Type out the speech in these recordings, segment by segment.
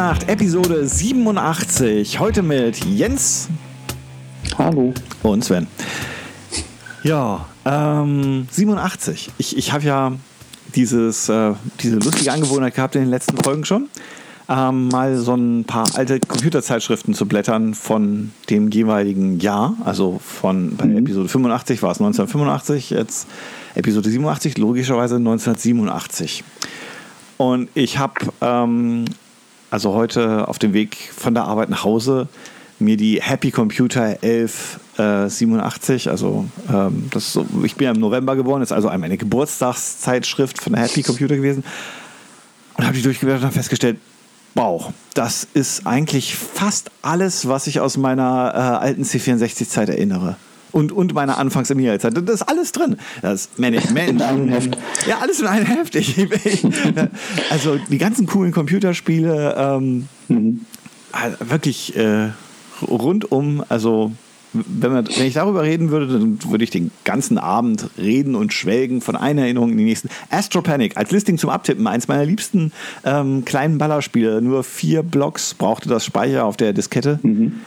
Weltnacht, Episode 87. Heute mit Jens. Hallo. Und Sven. Ja, ähm, 87. Ich, ich habe ja dieses, äh, diese lustige Angewohnheit gehabt in den letzten Folgen schon, ähm, mal so ein paar alte Computerzeitschriften zu blättern von dem jeweiligen Jahr. Also von bei mhm. Episode 85 war es 1985, jetzt Episode 87, logischerweise 1987. Und ich habe ähm, also heute auf dem Weg von der Arbeit nach Hause mir die Happy Computer 1187, äh, also ähm, das so, ich bin ja im November geboren, ist also eine Geburtstagszeitschrift von der Happy Computer gewesen. Und habe die durchgeblättert und festgestellt, Bauch, das ist eigentlich fast alles, was ich aus meiner äh, alten C64-Zeit erinnere und, und meine anfangs Amiga-Zeit. Das ist alles drin. Das Management. In einem Heft. Ja, alles in einem Heft. Ich, ich, also die ganzen coolen Computerspiele, ähm, mhm. wirklich äh, rundum, also wenn, man, wenn ich darüber reden würde, dann würde ich den ganzen Abend reden und schwelgen von einer Erinnerung in die nächsten. Astro Panic als Listing zum Abtippen, eins meiner liebsten ähm, kleinen Ballerspiele. Nur vier Blocks brauchte das Speicher auf der Diskette. Mhm.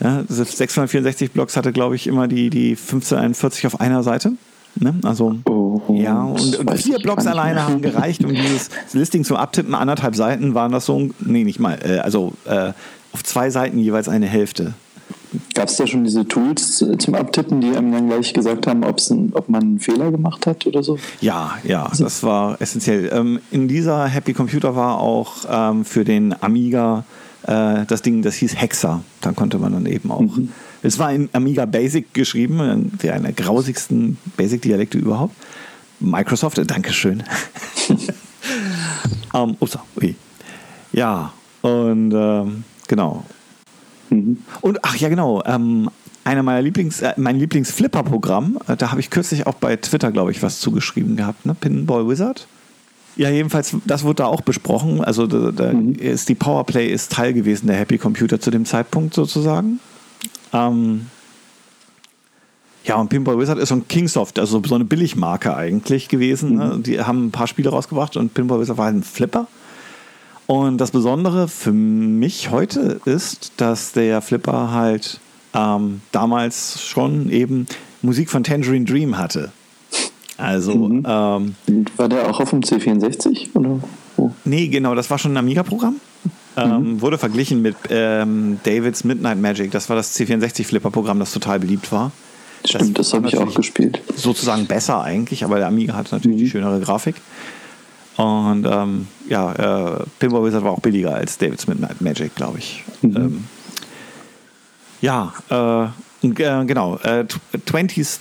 Ja, 664 Blocks hatte, glaube ich, immer die, die 1541 auf einer Seite. Ne? Also, oh, ja, und, und vier Blocks alleine haben gereicht, um dieses Listing zu abtippen. Anderthalb Seiten waren das so, nee, nicht mal, äh, also äh, auf zwei Seiten jeweils eine Hälfte. Gab es da schon diese Tools äh, zum Abtippen, die einem dann gleich gesagt haben, ein, ob man einen Fehler gemacht hat oder so? Ja, ja, also das war essentiell. Ähm, in dieser Happy Computer war auch ähm, für den Amiga äh, das Ding, das hieß Hexa. Dann konnte man dann eben auch. Mhm. Es war in Amiga Basic geschrieben, der einer grausigsten Basic-Dialekte überhaupt. Microsoft, Dankeschön. um, ähm, ups, ui. Ja, und ähm, genau. Mhm. Und ach ja, genau. Ähm, einer meiner Lieblings, äh, mein Lieblings-Flipper-Programm, äh, da habe ich kürzlich auch bei Twitter, glaube ich, was zugeschrieben gehabt, ne? Pinball Wizard. Ja, jedenfalls, das wurde da auch besprochen. Also da, da mhm. ist die Powerplay ist Teil gewesen der Happy Computer zu dem Zeitpunkt sozusagen. Ähm, ja, und Pinball Wizard ist so ein Kingsoft, also so eine Billigmarke eigentlich gewesen. Ne? Mhm. Ne? Die haben ein paar Spiele rausgebracht und Pinball Wizard war halt ein Flipper. Und das Besondere für mich heute ist, dass der Flipper halt ähm, damals schon eben Musik von Tangerine Dream hatte. Also, mhm. ähm, war der auch auf dem C64? Oder? Oh. Nee, genau, das war schon ein Amiga-Programm. Ähm, mhm. Wurde verglichen mit ähm, Davids Midnight Magic. Das war das C64-Flipper-Programm, das total beliebt war. Stimmt, das, das habe ich auch gespielt. Sozusagen besser eigentlich, aber der Amiga hat natürlich mhm. die schönere Grafik. Und ähm, ja, äh, Pinball Wizard war auch billiger als Davids Midnight Magic, glaube ich. Mhm. Ähm, ja, äh, äh, genau. Äh, 20th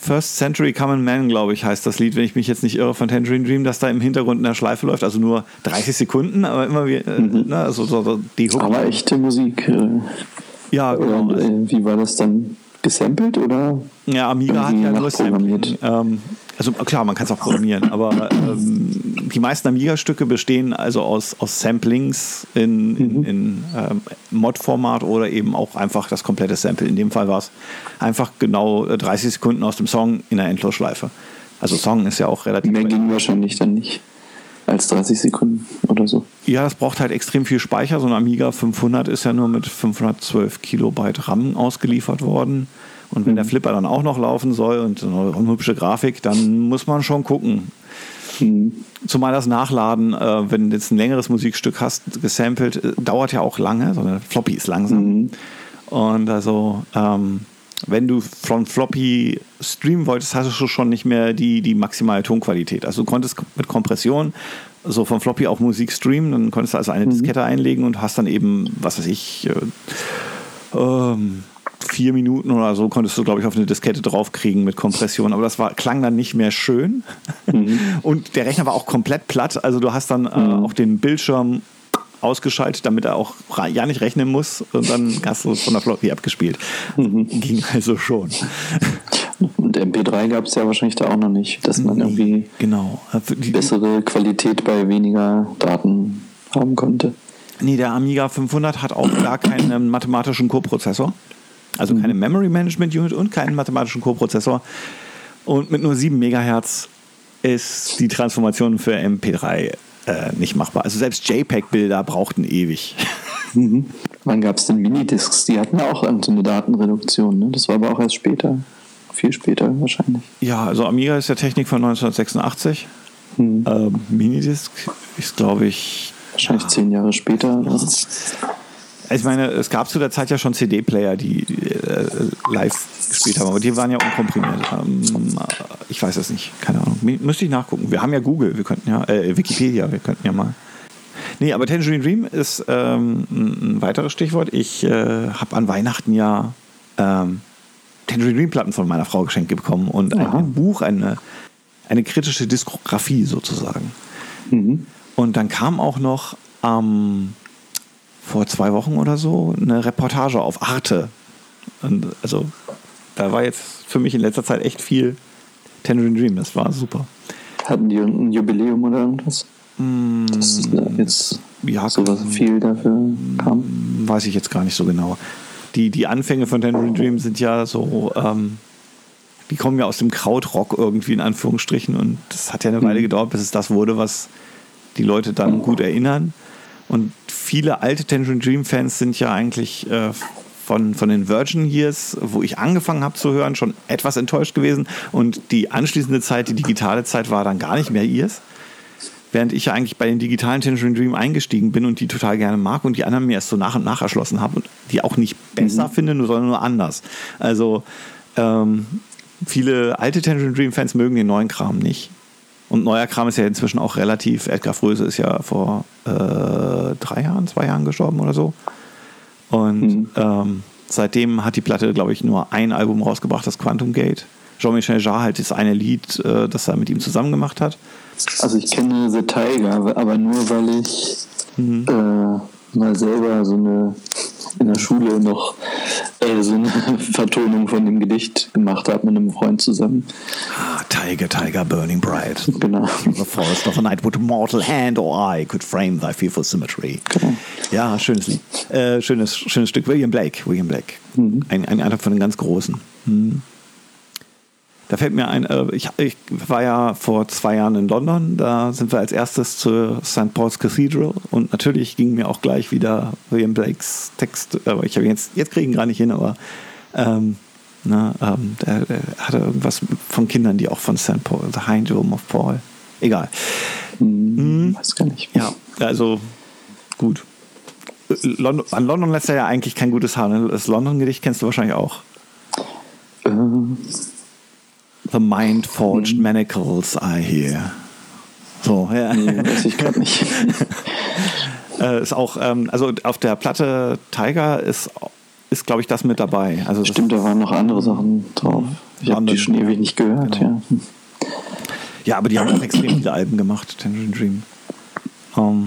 First Century Common Man, glaube ich, heißt das Lied, wenn ich mich jetzt nicht irre, von Tangerine Dream, das da im Hintergrund in der Schleife läuft. Also nur 30 Sekunden, aber immer wie, äh, mhm. ne, also so, die Hook. Aber echte Musik. Äh, ja, genau. Und, äh, wie war das dann? Gesampelt oder? Ja, Amiga hat ja nur Sampling. Ähm, also klar, man kann es auch programmieren, aber ähm, die meisten Amiga-Stücke bestehen also aus, aus Samplings in, in, mhm. in ähm, Mod-Format oder eben auch einfach das komplette Sample. In dem Fall war es einfach genau 30 Sekunden aus dem Song in der Endlosschleife. Also Song ist ja auch relativ. Mehr ging wahrscheinlich dann nicht als 30 Sekunden oder so. Ja, das braucht halt extrem viel Speicher. So ein Amiga 500 ist ja nur mit 512 Kilobyte RAM ausgeliefert worden. Und wenn mhm. der Flipper dann auch noch laufen soll und eine hübsche Grafik, dann muss man schon gucken. Mhm. Zumal das Nachladen, äh, wenn du jetzt ein längeres Musikstück hast, gesampelt, äh, dauert ja auch lange, sondern Floppy ist langsam. Mhm. Und also, ähm, wenn du von Floppy streamen wolltest, hast du schon nicht mehr die, die maximale Tonqualität. Also du konntest mit Kompression so von Floppy auch Musik streamen, dann konntest du also eine mhm. Diskette einlegen und hast dann eben, was weiß ich, äh, ähm, vier Minuten oder so konntest du, glaube ich, auf eine Diskette draufkriegen mit Kompression. Aber das war, klang dann nicht mehr schön. Mhm. Und der Rechner war auch komplett platt. Also du hast dann äh, mhm. auch den Bildschirm ausgeschaltet, damit er auch ja nicht rechnen muss. Und dann hast du es von der Floppy abgespielt. Mhm. Ging also schon. Und MP3 gab es ja wahrscheinlich da auch noch nicht, dass man irgendwie genau. bessere Qualität bei weniger Daten haben konnte. Nee, der Amiga 500 hat auch gar keinen mathematischen Coprozessor. Also keine mhm. Memory Management Unit und keinen mathematischen Coprozessor. Und mit nur 7 MHz ist die Transformation für MP3 äh, nicht machbar. Also selbst JPEG-Bilder brauchten ewig. Mhm. Wann gab es denn Minidiscs? Die hatten ja auch so eine Datenreduktion. Ne? Das war aber auch erst später. Viel später wahrscheinlich. Ja, also Amiga ist ja Technik von 1986. Mhm. Ähm, Minidisc ist, glaube ich. Wahrscheinlich ja. zehn Jahre später. Ich meine, es gab zu der Zeit ja schon CD-Player, die äh, live gespielt haben, aber die waren ja unkomprimiert. Ähm, ich weiß es nicht, keine Ahnung. Müsste ich nachgucken. Wir haben ja Google, wir könnten ja, äh, Wikipedia, wir könnten ja mal. Nee, aber Tangerine Dream ist ähm, ein weiteres Stichwort. Ich äh, habe an Weihnachten ja ähm, Tangerine Dream Platten von meiner Frau geschenkt bekommen und ein, ein Buch, eine, eine kritische Diskografie sozusagen. Mhm. Und dann kam auch noch ähm, vor zwei Wochen oder so eine Reportage auf Arte. Und also da war jetzt für mich in letzter Zeit echt viel Tangerine Dream. Das war super. Hatten die ein Jubiläum oder irgendwas? Mm, Das ist jetzt ja, sowas viel dafür kam. Weiß ich jetzt gar nicht so genau. Die, die Anfänge von Tangerine Dream sind ja so, ähm, die kommen ja aus dem Krautrock irgendwie in Anführungsstrichen und das hat ja eine Weile gedauert, bis es das wurde, was die Leute dann gut erinnern. Und viele alte Tangerine Dream Fans sind ja eigentlich äh, von, von den Virgin Years, wo ich angefangen habe zu hören, schon etwas enttäuscht gewesen. Und die anschließende Zeit, die digitale Zeit, war dann gar nicht mehr ihrs. Während ich ja eigentlich bei den digitalen Tangerine Dream eingestiegen bin und die total gerne mag und die anderen mir erst so nach und nach erschlossen habe und die auch nicht besser finde, nur, sondern nur anders. Also ähm, viele alte Tangerine Dream Fans mögen den neuen Kram nicht. Und neuer Kram ist ja inzwischen auch relativ. Edgar Fröse ist ja vor äh, drei Jahren, zwei Jahren gestorben oder so. Und Mhm. ähm, seitdem hat die Platte, glaube ich, nur ein Album rausgebracht, das Quantum Gate. Jean-Michel Jarre halt das eine Lied, äh, das er mit ihm zusammen gemacht hat. Also ich kenne The Tiger, aber nur weil ich äh, mal selber so eine in der Schule noch äh, so eine Vertonung von dem Gedicht gemacht habe mit einem Freund zusammen. Ah, Tiger, Tiger, burning bright. Genau. The forest of a night would mortal hand or eye could frame thy fearful symmetry. Genau. Ja, schönes Lied. Äh, schönes, schönes Stück. William Blake. William Blake. Ein, ein, einer von den ganz Großen. Hm. Da fällt mir ein, äh, ich, ich war ja vor zwei Jahren in London. Da sind wir als erstes zur St. Paul's Cathedral. Und natürlich ging mir auch gleich wieder William Blakes Text. Aber ich habe jetzt, jetzt kriege ich ihn gar nicht hin, aber ähm, na, ähm, der, der hatte irgendwas von Kindern, die auch von St. Paul, The Hind Dome of Paul. Egal. Hm, Weiß gar nicht. Ja, also gut. London, an London lässt er ja eigentlich kein gutes Haar. ne? Das London-Gedicht kennst du wahrscheinlich auch. Äh, The mind forged manacles I hear. So, ja. nee, weiß ich gerade nicht. Äh, ist auch, ähm, also auf der Platte Tiger ist, ist glaube ich, das mit dabei. Also Stimmt, da waren noch andere Sachen drauf. Ich habe die schon ewig nicht gehört. Genau. Ja. Ja, aber die haben auch extrem viele Alben gemacht, Tangerine Dream. Ähm,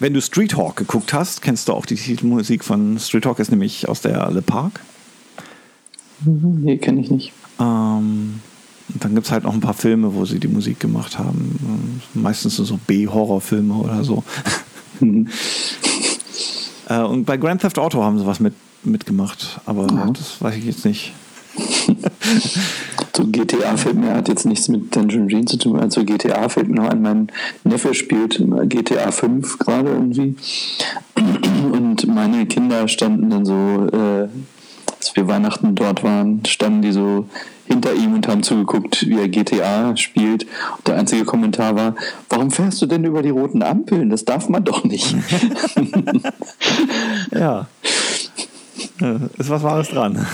wenn du Street Hawk geguckt hast, kennst du auch die Titelmusik von Street Hawk, ist nämlich aus der Le Park. Nee, kenne ich nicht. Ähm, und dann gibt es halt noch ein paar Filme, wo sie die Musik gemacht haben. Meistens so B-Horrorfilme oder so. Mhm. Äh, und bei Grand Theft Auto haben sie was mit, mitgemacht, aber Ja. das weiß ich jetzt nicht. So GTA fällt mir hat jetzt nichts mit Dungeon Dream zu tun. Also GTA fällt mir noch an, mein Neffe spielt GTA 5 gerade irgendwie. Und meine Kinder standen dann so, äh, als wir Weihnachten dort waren, standen die so hinter ihm und haben zugeguckt, wie er GTA spielt. Und der einzige Kommentar war, warum fährst du denn über die roten Ampeln? Das darf man doch nicht. Ja. Ist was Wahres dran.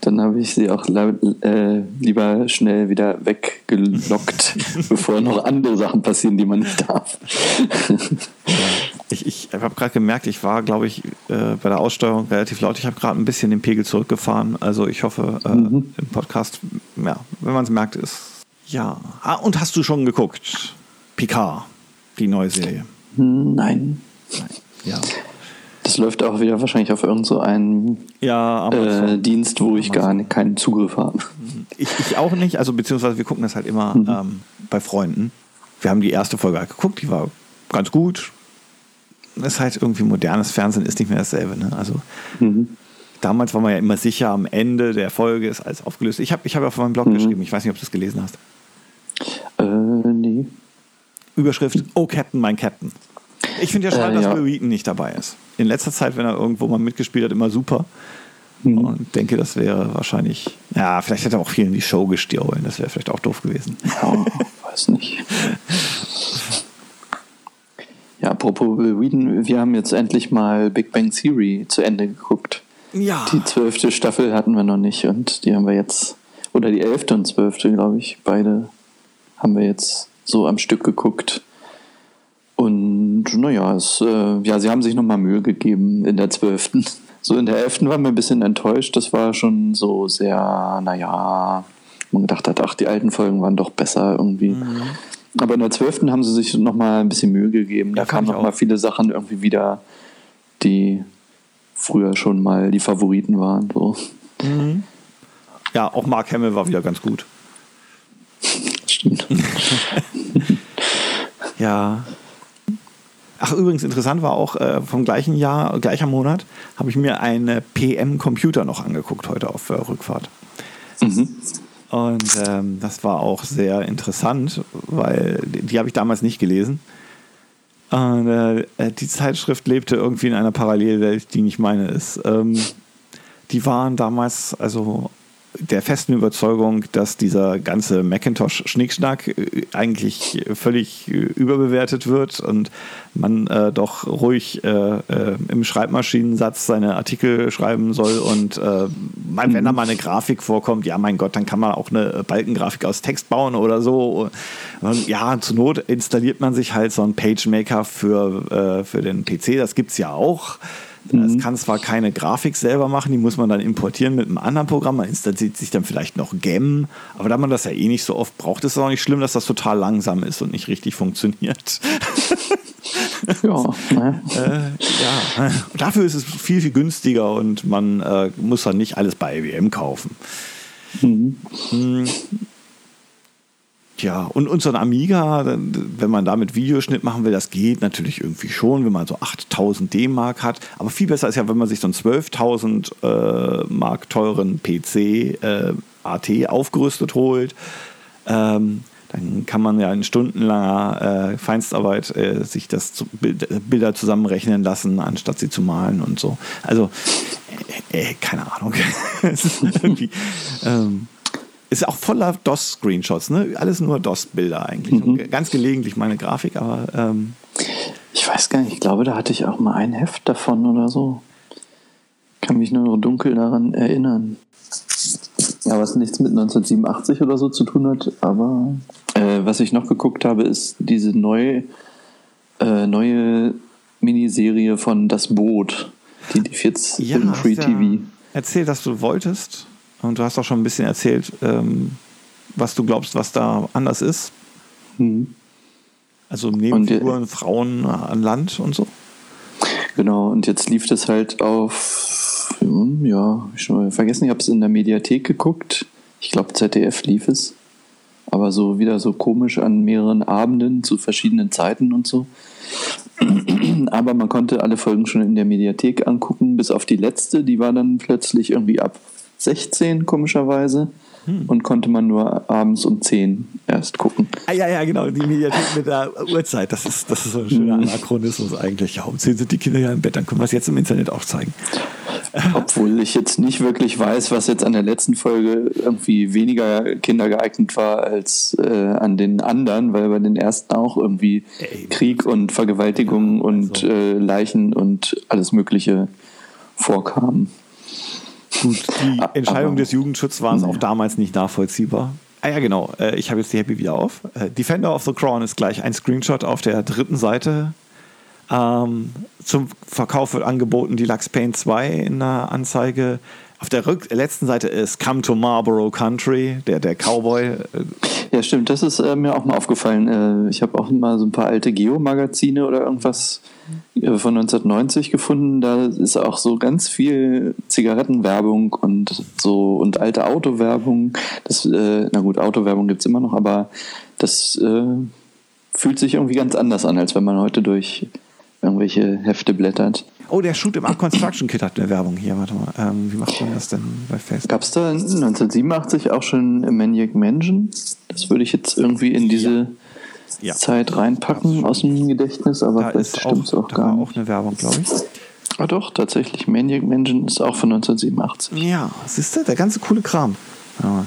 Dann habe ich sie auch äh, lieber schnell wieder weggelockt, bevor noch andere Sachen passieren, die man nicht darf. Ich, ich habe gerade gemerkt, ich war, glaube ich, äh, bei der Aussteuerung relativ laut. Ich habe gerade ein bisschen den Pegel zurückgefahren. Also ich hoffe, äh, im Podcast, ja, wenn man es merkt, ist ja. Ah, und hast du schon geguckt? Picard, die neue Serie. Hm, Nein. Ja. Das läuft auch wieder wahrscheinlich auf irgendeinen so einen, Ja, äh, Dienst, wo ich gar nicht, keinen Zugriff habe. ich, ich auch nicht. Also beziehungsweise wir gucken das halt immer ähm, bei Freunden. Wir haben die erste Folge halt geguckt, die war ganz gut. Ist halt irgendwie modernes Fernsehen, ist nicht mehr dasselbe. Ne? Also Mhm. damals war man ja immer sicher, am Ende der Folge ist alles aufgelöst. Ich habe ich hab ja auf meinem Blog geschrieben, ich weiß nicht, ob du es gelesen hast. Äh, nee. Überschrift Oh Captain, mein Captain. Ich finde ja schade, Äh, dass Will Wheaton nicht dabei ist. In letzter Zeit, wenn er irgendwo mal mitgespielt hat, immer super. Mhm. Und denke, das wäre wahrscheinlich, ja, vielleicht hätte er auch vielen die Show gestohlen. Das wäre vielleicht auch doof gewesen. Ja, weiß nicht. Ja, apropos Will Whedon, wir haben jetzt endlich mal Big Bang Theory zu Ende geguckt. Ja. Die zwölfte Staffel hatten wir noch nicht und die haben wir jetzt, oder die elfte und zwölfte, glaube ich, beide haben wir jetzt so am Stück geguckt. Und naja, es, äh, ja, sie haben sich nochmal Mühe gegeben in der zwölften. So in der elften waren wir ein bisschen enttäuscht. Das war schon so sehr, naja, man gedacht hat, ach, die alten Folgen waren doch besser irgendwie. Aber in der zwölften haben sie sich nochmal ein bisschen Mühe gegeben. Da Ja, kamen nochmal viele Sachen irgendwie wieder, die früher schon mal die Favoriten waren. So. Ja, auch Mark Hamill war wieder ganz gut. Stimmt. Ja. Ach, übrigens interessant war auch äh, vom gleichen Jahr, gleicher Monat, habe ich mir einen PM-Computer noch angeguckt heute auf äh, Rückfahrt. Mhm. Und ähm, das war auch sehr interessant, weil die, die habe ich damals nicht gelesen. Und äh, äh, die Zeitschrift lebte irgendwie in einer Parallelwelt, die nicht meine ist. Ähm, die waren damals also der festen Überzeugung, dass dieser ganze Macintosh-Schnickschnack äh, eigentlich völlig äh, überbewertet wird und man äh, doch ruhig äh, äh, im Schreibmaschinensatz seine Artikel schreiben soll und äh, wenn da mal eine Grafik vorkommt, ja mein Gott, dann kann man auch eine Balkengrafik aus Text bauen oder so. Und ja, zur Not installiert man sich halt so einen PageMaker für, für den PC, das gibt es ja auch. Es kann zwar keine Grafik selber machen, die muss man dann importieren mit einem anderen Programm. Man installiert sich dann vielleicht noch GEM, aber da man das ja eh nicht so oft braucht, ist es auch nicht schlimm, dass das total langsam ist und nicht richtig funktioniert. Ja, ne? äh, ja, dafür ist es viel, viel günstiger und man äh, muss dann nicht alles bei IBM kaufen. Hm. Ja, und, ein Amiga, wenn man damit Videoschnitt machen will, das geht natürlich irgendwie schon, wenn man so 8000 D-Mark hat. Aber viel besser ist ja, wenn man sich so einen 12.000 äh, Mark teuren PC äh, AT aufgerüstet holt. Ähm, dann kann man ja in stundenlanger äh, Feinstarbeit äh, sich das zu, Bild, Bilder zusammenrechnen lassen, anstatt sie zu malen und so. Also, äh, keine Ahnung. Ähm, ist auch voller DOS-Screenshots, ne? Alles nur DOS-Bilder eigentlich. Mhm. Ganz gelegentlich meine Grafik, aber ähm, Ich weiß gar nicht, ich glaube, da hatte ich auch mal ein Heft davon oder so. Kann mich nur noch dunkel daran erinnern. Ja, was nichts mit 1987 oder so zu tun hat, aber äh, was ich noch geguckt habe, ist diese neue, äh, neue Miniserie von Das Boot. Die lief jetzt ja, im Free TV. ja erzählt, dass du wolltest. Und du hast auch schon ein bisschen erzählt, ähm, was du glaubst, was da anders ist. Mhm. Also Nebenfiguren, Frauen an Land und so. Genau, und jetzt lief das halt auf, hm, ja, ich schon mal vergessen, ich habe es in der Mediathek geguckt. Ich glaube, ZDF lief es. Aber so wieder so komisch an mehreren Abenden zu verschiedenen Zeiten und so. Aber man konnte alle Folgen schon in der Mediathek angucken, bis auf die letzte. Die war dann plötzlich irgendwie ab 16, komischerweise. Und konnte man nur abends um 10 erst gucken. Ah, ja, ja, genau, die Mediathek mit der Uhrzeit. Das ist, das ist so ein schöner Mhm. Anachronismus eigentlich. Ja, um 10 sind die Kinder ja im Bett, dann können wir es jetzt im Internet auch zeigen. Obwohl ich jetzt nicht wirklich weiß, was jetzt an der letzten Folge irgendwie weniger kindergeeignet war als äh, an den anderen, weil bei den ersten auch irgendwie Ey. Krieg und Vergewaltigung Ja, und also. äh, Leichen und alles Mögliche vorkamen. Gut, die Ah, Entscheidung des Jugendschutzes war auch Ja. damals nicht nachvollziehbar. Ah ja, genau. Äh, Ich habe jetzt die Happy wieder auf. Äh, Defender of the Crown ist gleich ein Screenshot auf der dritten Seite. Ähm, zum Verkauf wird angeboten die Lux Paint 2 in der Anzeige. Auf der rück letzten Seite ist Come to Marlboro Country, der, der Cowboy. Äh, Ja, stimmt, das ist äh, mir auch mal aufgefallen. Äh, ich habe auch mal so ein paar alte Geo-Magazine oder irgendwas äh, von 1990 gefunden. Da ist auch so ganz viel Zigarettenwerbung und so und alte Autowerbung. Das, äh, na gut, Autowerbung gibt es immer noch, aber das äh, fühlt sich irgendwie ganz anders an, als wenn man heute durch irgendwelche Hefte blättert. Oh, der Shoot im Up Construction Kit hat eine Werbung hier. Warte mal. Ähm, wie macht man das denn bei Facebook? Gab es da 1987 auch schon Maniac Mansion? Das würde ich jetzt irgendwie in diese Ja. Zeit reinpacken aus dem Gedächtnis, aber Da vielleicht stimmt es auch, auch da gar war nicht. auch eine Werbung, glaube ich. Ah doch, tatsächlich. Maniac Mansion ist auch von 1987. Ja, siehst du, der ganze coole Kram. Ja.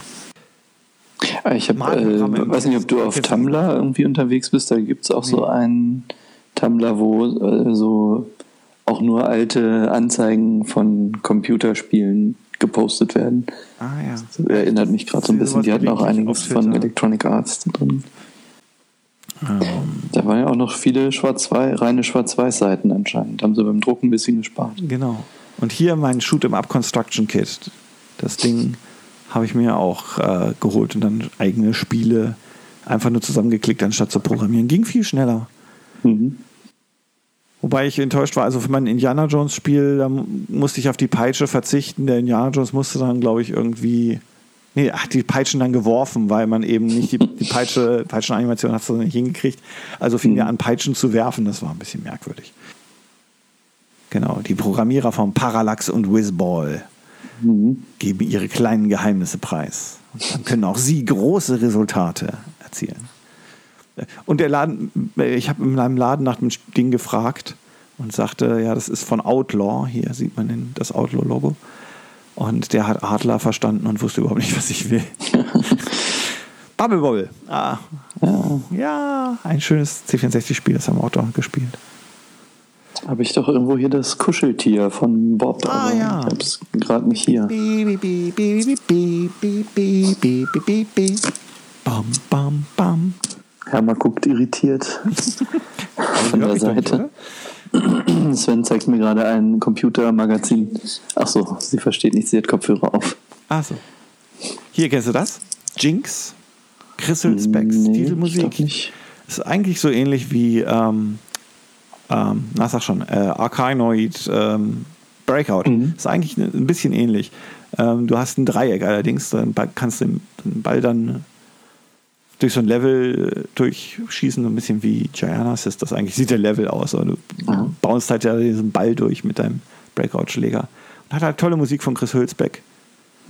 Ah, Ich Malprogramme äh, weiß nicht, ob du auf Tumblr irgendwie unterwegs bist. Da gibt es auch so einen Tumblr, wo äh, so auch nur alte Anzeigen von Computerspielen gepostet werden. Ah ja. Das erinnert mich gerade so ein bisschen. Die hatten auch einiges von. Electronic Arts da drin. Ähm, Da waren ja auch noch viele Schwarz-Weiß, reine Schwarz-Weiß-Seiten anscheinend. Haben sie beim Druck ein bisschen gespart. genau. Und hier mein Shoot 'em Up Construction Kit. Das Ding habe ich mir auch äh, geholt und dann eigene Spiele einfach nur zusammengeklickt, anstatt zu programmieren. Ging viel schneller. Mhm. Wobei ich enttäuscht war, also für mein Indiana Jones Spiel, da musste ich auf die Peitsche verzichten. Der Indiana Jones musste dann, glaube ich, irgendwie. Nee, hat die Peitschen dann geworfen, weil man eben nicht die, die Peitsche, Peitschenanimation hat es nicht hingekriegt. Also fing er an, Peitschen zu werfen. Das war ein bisschen merkwürdig. Genau, die Programmierer von Parallax und Whizball Mhm. geben ihre kleinen Geheimnisse preis. Und dann können auch sie große Resultate erzielen. Und der Laden, ich habe in meinem Laden nach dem Ding gefragt und sagte, ja, das ist von Outlaw. Hier sieht man das Outlaw-Logo. Und der hat Adler verstanden und wusste überhaupt nicht, was ich will. Bubble Bobble. Ah. Ja. ja, ein schönes C64-Spiel, das haben wir auch da gespielt. Habe ich doch irgendwo hier das Kuscheltier von Bob. Ah, aber ja. Ich hab's gerade nicht hier. Bam, bam, bam. Hermer guckt irritiert von der nicht, Seite. Sven zeigt mir gerade ein Computermagazin. Ach so, sie versteht nicht, sie hat Kopfhörer auf. Ach so. Hier, kennst du das? Jinx? Crystal Specs, Nee, Titelmusik. glaub nicht. Ist eigentlich so ähnlich wie, ähm, ähm, na sag schon, äh, Arkanoid ähm, Breakout. Mhm. Ist eigentlich ein bisschen ähnlich. Ähm, du hast ein Dreieck allerdings, dann kannst du den Ball dann durch so ein Level äh, durchschießen, so ein bisschen wie Giannis ist das eigentlich. Sieht der Level aus. aber Du Aha. baust halt ja diesen Ball durch mit deinem Breakout-Schläger. Und hat halt tolle Musik von Chris Hülsbeck.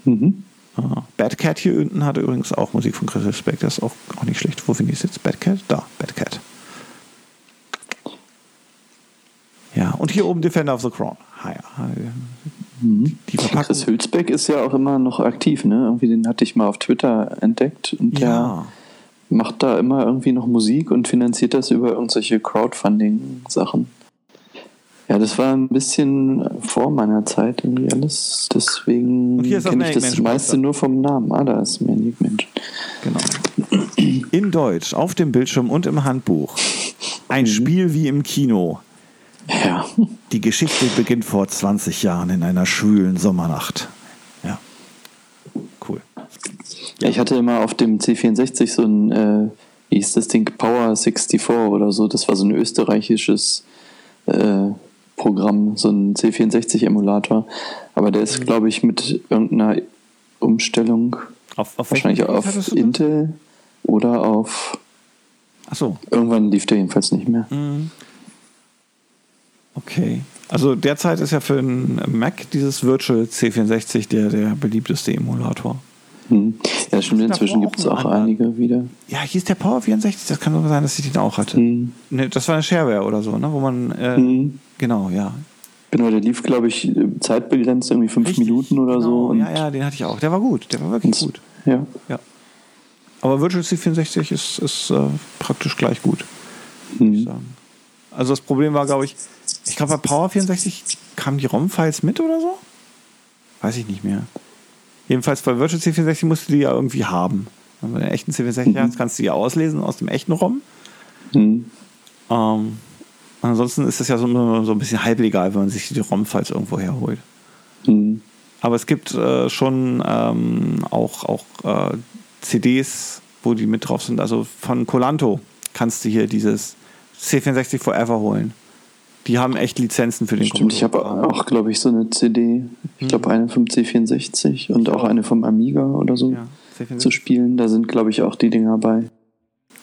Mhm. Ah, Bad Cat hier unten hat übrigens auch Musik von Chris Hülsbeck. Das ist auch, auch nicht schlecht. Wo finde ich es jetzt? Bad Cat? Da, Bad Cat. Ja, und hier oben Defender of the Crown. Ah, ja. Mhm. Die Verpackung. Chris Hülsbeck ist ja auch immer noch aktiv, ne? Irgendwie den hatte ich mal auf Twitter entdeckt und der Ja, macht da immer irgendwie noch Musik und finanziert das über irgendwelche Crowdfunding-Sachen. Ja, das war ein bisschen vor meiner Zeit irgendwie alles. Deswegen kenne ich das meiste nur vom Namen. Ah, da ist Maniac Mansion. genau. In Deutsch, auf dem Bildschirm und im Handbuch. Ein Spiel wie im Kino. Ja. Die Geschichte beginnt vor 20 Jahren in einer schwülen Sommernacht. Ja. Cool. Ja. Ich hatte immer auf dem C64 so ein, äh, wie hieß das Ding, Power 64 oder so. Das war so ein österreichisches äh, Programm, so ein C64-Emulator. Aber der Mhm. ist, glaube ich, mit irgendeiner Umstellung Auf, auf wahrscheinlich auf? Intel oder auf. Ach so. Irgendwann lief der jedenfalls nicht mehr. Mhm. Okay. Also derzeit ist ja für einen Mac dieses Virtual C64 der, der beliebteste Emulator. Hm. Ja, stimmt. Inzwischen auch gibt es auch anderen. einige wieder. Ja, hieß der Power 64, das kann sogar sein, dass ich den auch hatte. Hm. Ne, das war eine Shareware oder so, ne? Wo man äh, Hm. genau, ja. Genau, der lief, glaube ich, zeitbegrenzt, irgendwie fünf Richtig, Minuten oder genau, so. Und ja, ja, den hatte ich auch. Der war gut, der war wirklich gut. Ja. Ja. Aber Virtual C64 ist, ist äh, praktisch gleich gut, würde ich Hm. sagen. Also das Problem war, glaube ich, ich glaube bei Power 64 kamen die ROM-Files mit oder so? Weiß ich nicht mehr. Jedenfalls bei Virtual C64 musst du die ja irgendwie haben. Wenn du einen echten C64 hast, kannst du die ja auslesen aus dem echten ROM. Hm. Ähm, ansonsten ist es ja so, so ein bisschen halblegal, wenn man sich die ROM-Files irgendwo herholt. Hm. Aber es gibt äh, schon ähm, auch, auch äh, CDs, wo die mit drauf sind. Also von Colanto kannst du hier dieses C64 Forever holen. Die haben echt Lizenzen für den Stimmt, ich habe Commodore. auch, glaube ich, so eine CD. Ich glaube, eine vom C64 und auch eine vom Amiga oder so Ja, C64. zu spielen. Da sind, glaube ich, auch die Dinger bei.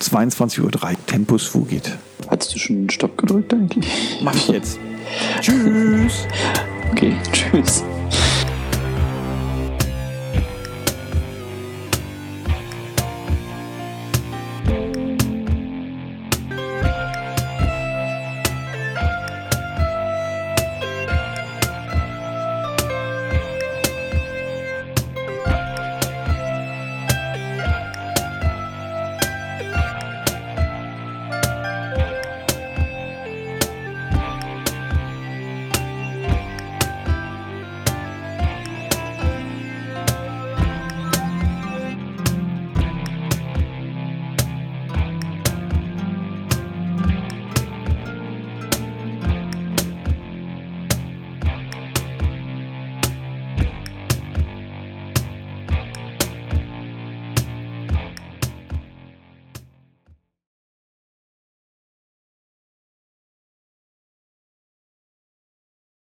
22.03 Uhr, Tempus Fugit. Hattest du schon Stopp gedrückt eigentlich? Mach ich jetzt. Tschüss. Okay, tschüss.